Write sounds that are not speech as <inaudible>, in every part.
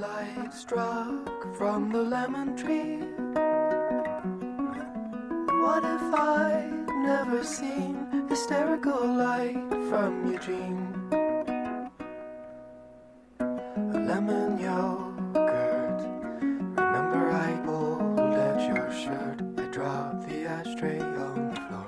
light struck from the lemon tree. What if I'd never seen hysterical light from Eugene? A lemon yogurt. Remember I pulled at your shirt. I dropped the ashtray on the floor.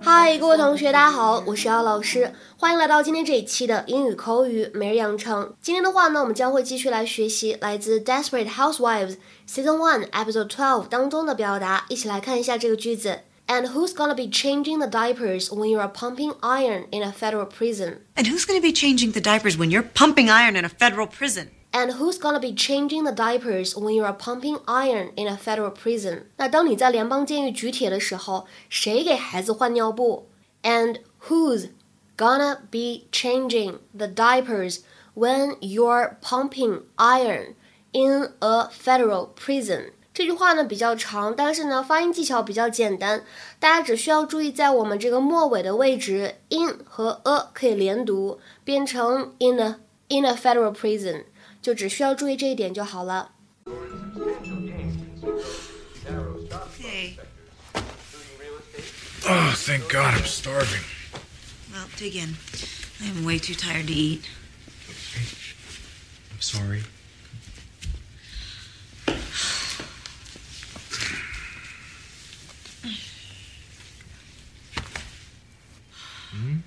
嗨，各位同学，大家好，我是姚老师， 欢迎来到今天这一期的英语口语每日养成。今天的话呢，我们将会继续来学习来自《Desperate Housewives》Season One Episode Twelve 当中的表达，一起来看一下这个句子。And who's gonna be changing the diapers when you are pumping iron in a federal prison? And who's going to be changing the diapers when you're pumping iron in a federal prison? And who's gonna be changing the diapers when you are pumping iron in a federal prison？那当你在联邦监狱举铁的时候，谁给孩子换尿布？And who's gonna be changing the diapers when you're pumping iron in a federal prison？这句话呢比较长，但是呢发音技巧比较简单，大家只需要注意在我们这个末尾的位置，in 和 a 可以连读，变成 in a in a federal prison。就只需要注意这一点就好了。 Hey. Oh, thank God I'm starving. Dig in. I am way too tired to eat. I'm sorry. Hmm?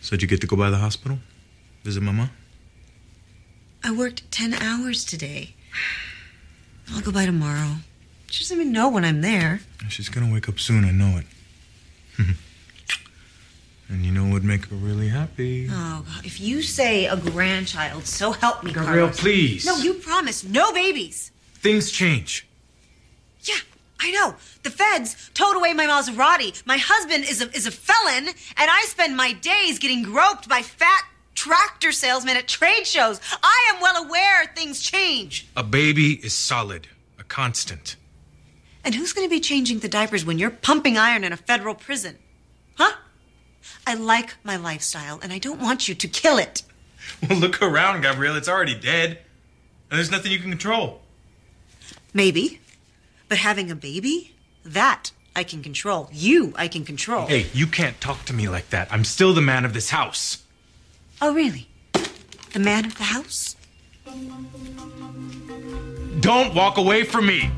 So did you get to go by the hospital? Visit Mama? I worked 10 hours today. I'll go by tomorrow. She doesn't even know when I'm there. She's gonna wake up soon, I know it. <laughs> and you know what'd make her really happy? Oh, God. If you say a grandchild, so help me, Gabrielle, Carlos. please. No, you promised no babies. Things change. Yeah, I know. The feds towed away my Maserati. My husband is a, is a felon, and I spend my days getting groped by fat tractor salesmen at trade shows. I am well aware things change. A baby is solid, a constant. And who's going to be changing the diapers when you're pumping iron in a federal prison? Huh? I like my lifestyle, and I don't want you to kill it. <laughs> Well, look around, Gabrielle. It's already dead. And there's nothing you can control. Maybe. But having a baby? That I can control. You, I can control. Hey, you can't talk to me like that. I'm still the man of this house. Oh, really? The man of the house? Don't walk away from me.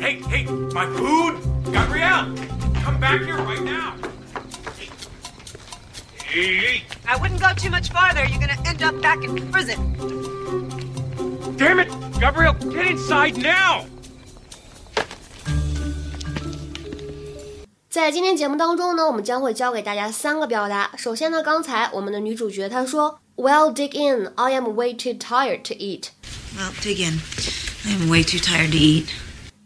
Hey, hey, my food! Gabrielle! Come back here right now! I wouldn't go too much farther. You're gonna end up back in prison. damn it! Gabrielle, get inside now! 在今天节目当中呢，我们将会教给大家三个表达。首先呢，刚才我们的女主角她说，Well, dig in. I am way too tired to eat. Well, dig in. I am way too tired to eat.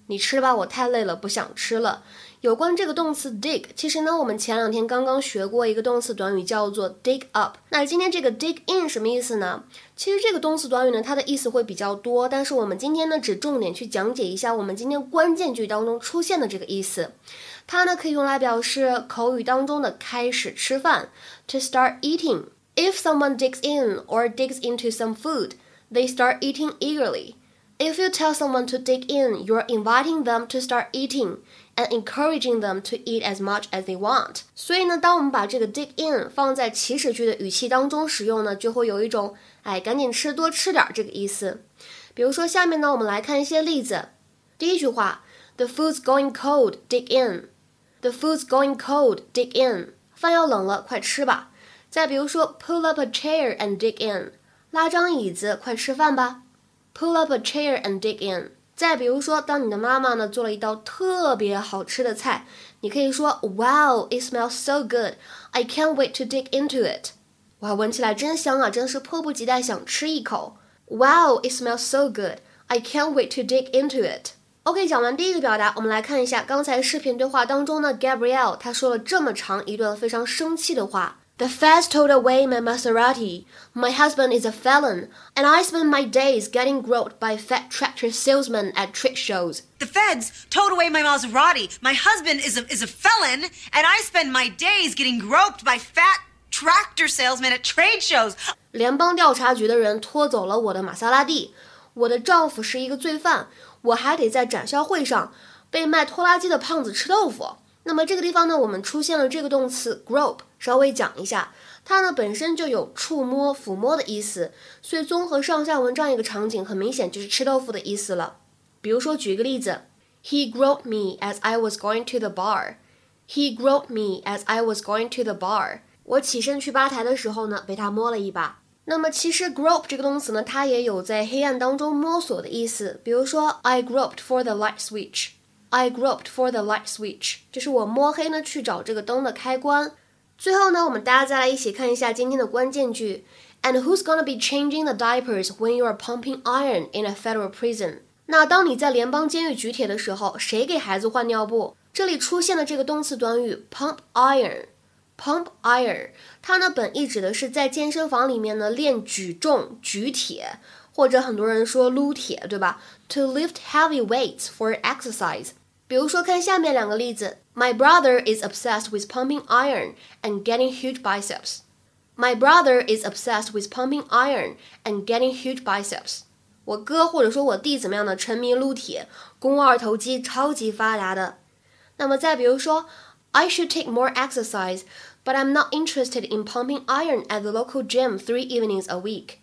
你吃吧，我太累了，不想吃了。有关这个动词 dig，其实呢，我们前两天刚刚学过一个动词短语叫做 dig up。那今天这个 dig in 什么意思呢？其实这个动词短语呢，它的意思会比较多，但是我们今天呢，只重点去讲解一下我们今天关键句当中出现的这个意思。它呢可以用来表示口语当中的开始吃饭，to start eating。If someone digs in or digs into some food, they start eating eagerly. If you tell someone to dig in, you're inviting them to start eating and encouraging them to eat as much as they want. 所以呢，当我们把这个 dig in 放在祈使句的语气当中使用呢，就会有一种哎赶紧吃多吃点儿这个意思。比如说下面呢，我们来看一些例子。第一句话，The food's going cold, dig in. The food's going cold, dig in. 饭要冷了，快吃吧。再比如说，Pull up a chair and dig in. 拉张椅子，快吃饭吧。 Pull up a chair and dig in。再比如说，当你的妈妈呢做了一道特别好吃的菜，你可以说，Wow, it smells so good. I can't wait to dig into it. 哇，闻起来真香啊，真是迫不及待想吃一口。Wow, it smells so good. I can't wait to dig into it. OK，讲完第一个表达，我们来看一下刚才视频对话当中呢，Gabrielle 她说了这么长一段非常生气的话。 The feds towed away my Maserati. My husband is a felon, and I spend my days getting groped by fat tractor salesmen at trade shows. The feds towed away my Maserati. My husband is a, is a felon, and I spend my days getting groped by fat tractor salesman at trade shows. 联邦调查局的人拖走了我的玛莎拉蒂。我的丈夫是一个罪犯，我还得在展销会上被卖拖拉机的胖子吃豆腐。 那么这个地方呢，我们出现了这个动词 grope，稍微讲一下，它呢本身就有触摸、抚摸的意思，所以综合上下文这样一个场景，很明显就是吃豆腐的意思了。比如说，举一个例子，He groped me as I was going to the bar. He groped me as I was going to the bar. 我起身去吧台的时候呢，被他摸了一把。那么其实 grope 这个动词呢，它也有在黑暗当中摸索的意思。比如说，I groped for the light switch。I groped for the light switch，就是我摸黑呢去找这个灯的开关。最后呢，我们大家再来一起看一下今天的关键句。And who's gonna be changing the diapers when you are pumping iron in a federal prison？那当你在联邦监狱举铁的时候，谁给孩子换尿布？这里出现的这个动词短语 pump iron。Pump iron，它呢本意指的是在健身房里面呢练举重、举铁，或者很多人说撸铁，对吧？To lift heavy weights for exercise。比如说看下面两个例子：My brother is obsessed with pumping iron and getting huge biceps. My brother is obsessed with pumping iron and getting huge biceps. 我哥或者说我弟怎么样呢？沉迷撸铁，肱二头肌超级发达的。那么再比如说。I should take more exercise, but I'm not interested in pumping iron at the local gym three evenings a week.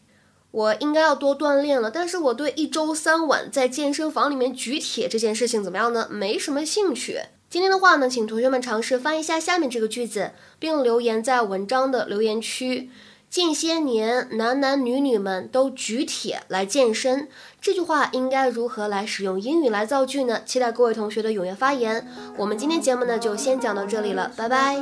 我应该要多锻炼了，但是我对一周三晚在健身房里面举铁这件事情怎么样呢？没什么兴趣。今天的话呢，请同学们尝试翻译一下下面这个句子，并留言在文章的留言区。近些年，男男女女们都举铁来健身。这句话应该如何来使用英语来造句呢？期待各位同学的踊跃发言。我们今天节目呢就先讲到这里了，拜拜。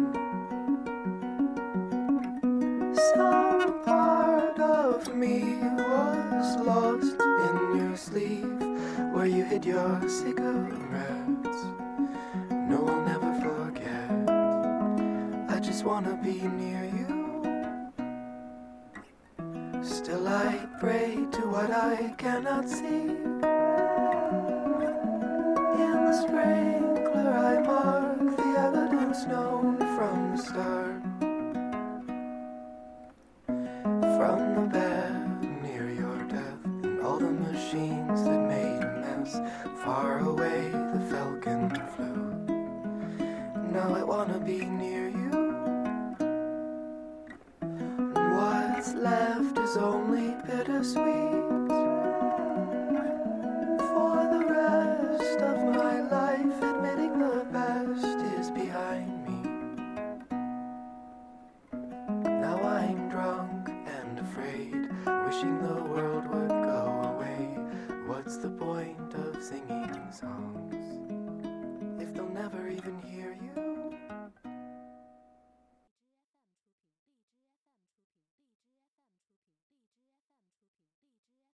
me was lost in your sleeve, where you hid your cigarettes. No, I'll never forget. I just wanna be near you. Still I pray to what I cannot see. In the sprinkler I mark the evidence known from the start. From the bed What's left is only bittersweet. For the rest of my life, admitting the best is behind me. Now I'm drunk and afraid, wishing the world would go away. What's the point of singing songs